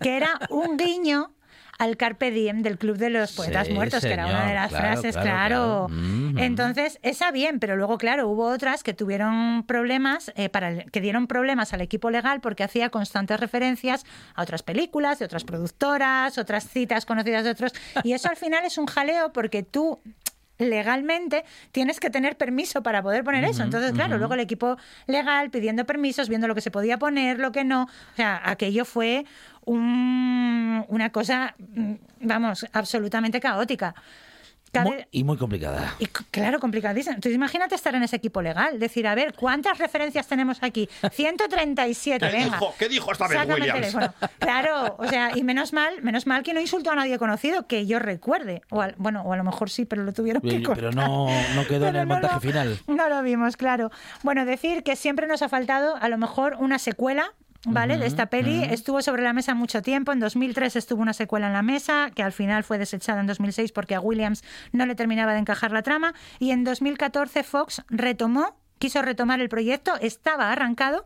que era un guiño al Carpe Diem del Club de los Poetas Sí, Muertos, que era una de las claro, frases, claro, claro. claro. Entonces, esa bien, pero luego, claro, hubo otras que tuvieron problemas, eh, para el- que dieron problemas al equipo legal porque hacía constantes referencias a otras películas, de otras productoras, otras citas conocidas de otros. Y eso al final es un jaleo porque tú legalmente tienes que tener permiso para poder poner eso. Entonces, claro, luego el equipo legal pidiendo permisos, viendo lo que se podía poner, lo que no. O sea, aquello fue un- una cosa, mm, vamos, absolutamente caótica. Muy- y muy complicada. y claro, complicadísimo. Entonces imagínate estar en ese equipo legal, decir, a ver, ¿cuántas referencias tenemos aquí? 137, ¿Qué venga. dijo? ¿Qué dijo esta vez Williams? Claro, o sea, y menos mal, menos mal que no insultó a nadie conocido, que yo recuerde. O al- bueno, o a lo mejor sí, pero lo tuvieron que Pero cortar. no, no quedó en Pero el no montaje lo- final. No lo vimos, claro. Bueno, decir que siempre nos ha faltado a lo mejor una secuela. ¿Vale? De esta peli estuvo sobre la mesa mucho tiempo. En 2003 estuvo una secuela en la mesa, que al final fue desechada en 2006 porque a Williams no le terminaba de encajar la trama. Y en 2014 Fox retomó, quiso retomar el proyecto, estaba arrancado.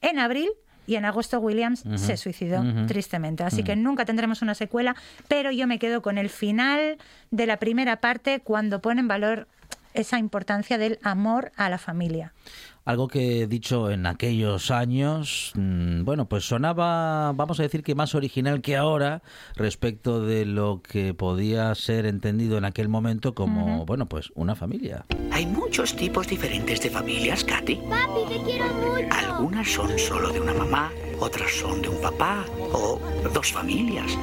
En abril y en agosto Williams se suicidó tristemente. Así que nunca tendremos una secuela, pero yo me quedo con el final de la primera parte cuando pone en valor esa importancia del amor a la familia. Algo que dicho en aquellos años, mm, bueno, pues sonaba, vamos a decir que más original que ahora respecto de lo que podía ser entendido en aquel momento como, bueno, pues una familia. Hay muchos tipos diferentes de familias, Katy. Papi, te quiero mucho. Algunas son solo de una mamá, otras son de un papá o dos familias.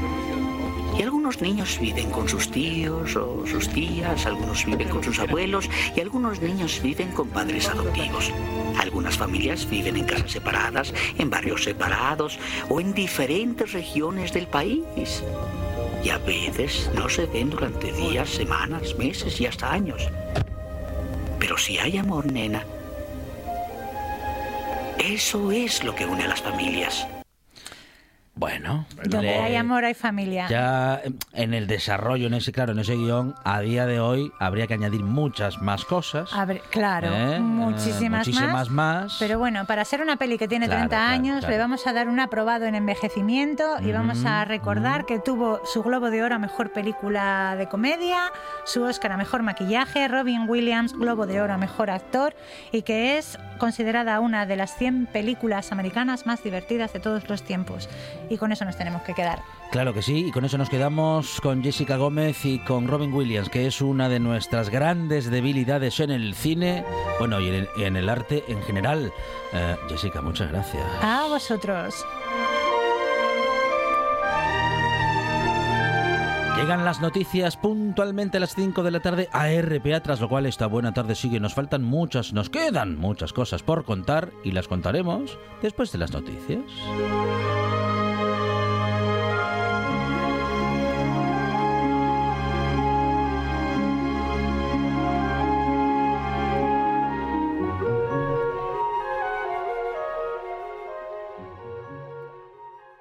Y algunos niños viven con sus tíos o sus tías, algunos viven con sus abuelos y algunos niños viven con padres adoptivos. Algunas familias viven en casas separadas, en barrios separados o en diferentes regiones del país. Y a veces no se ven durante días, semanas, meses y hasta años. Pero si hay amor, nena, eso es lo que une a las familias. Bueno, Donde le- hay amor hay familia. Ya eh, en el desarrollo, en ese, claro, en ese guion, a día de hoy habría que añadir muchas más cosas. A ver, claro, ¿eh? muchísimas, Eh, muchísimas más. más. Pero bueno, para ser una peli que tiene Claro, 30 claro, años, claro. le vamos a dar un aprobado en envejecimiento y vamos a recordar que tuvo su Globo de Oro a Mejor Película de Comedia, su Oscar a Mejor Maquillaje, Robin Williams Globo de Oro a Mejor Actor y que es considerada una de las 100 películas americanas más divertidas de todos los tiempos. Y con eso nos tenemos que quedar. Claro que sí, y con eso nos quedamos con Jessica Gómez y con Robin Williams, que es una de nuestras grandes debilidades en el cine, bueno, y en el, y en el arte en general. Eh, Jessica, muchas gracias. A vosotros. Llegan las noticias puntualmente a las 5 de la tarde a RPA, tras lo cual esta buena tarde sigue. Nos faltan muchas, nos quedan muchas cosas por contar y las contaremos después de las noticias.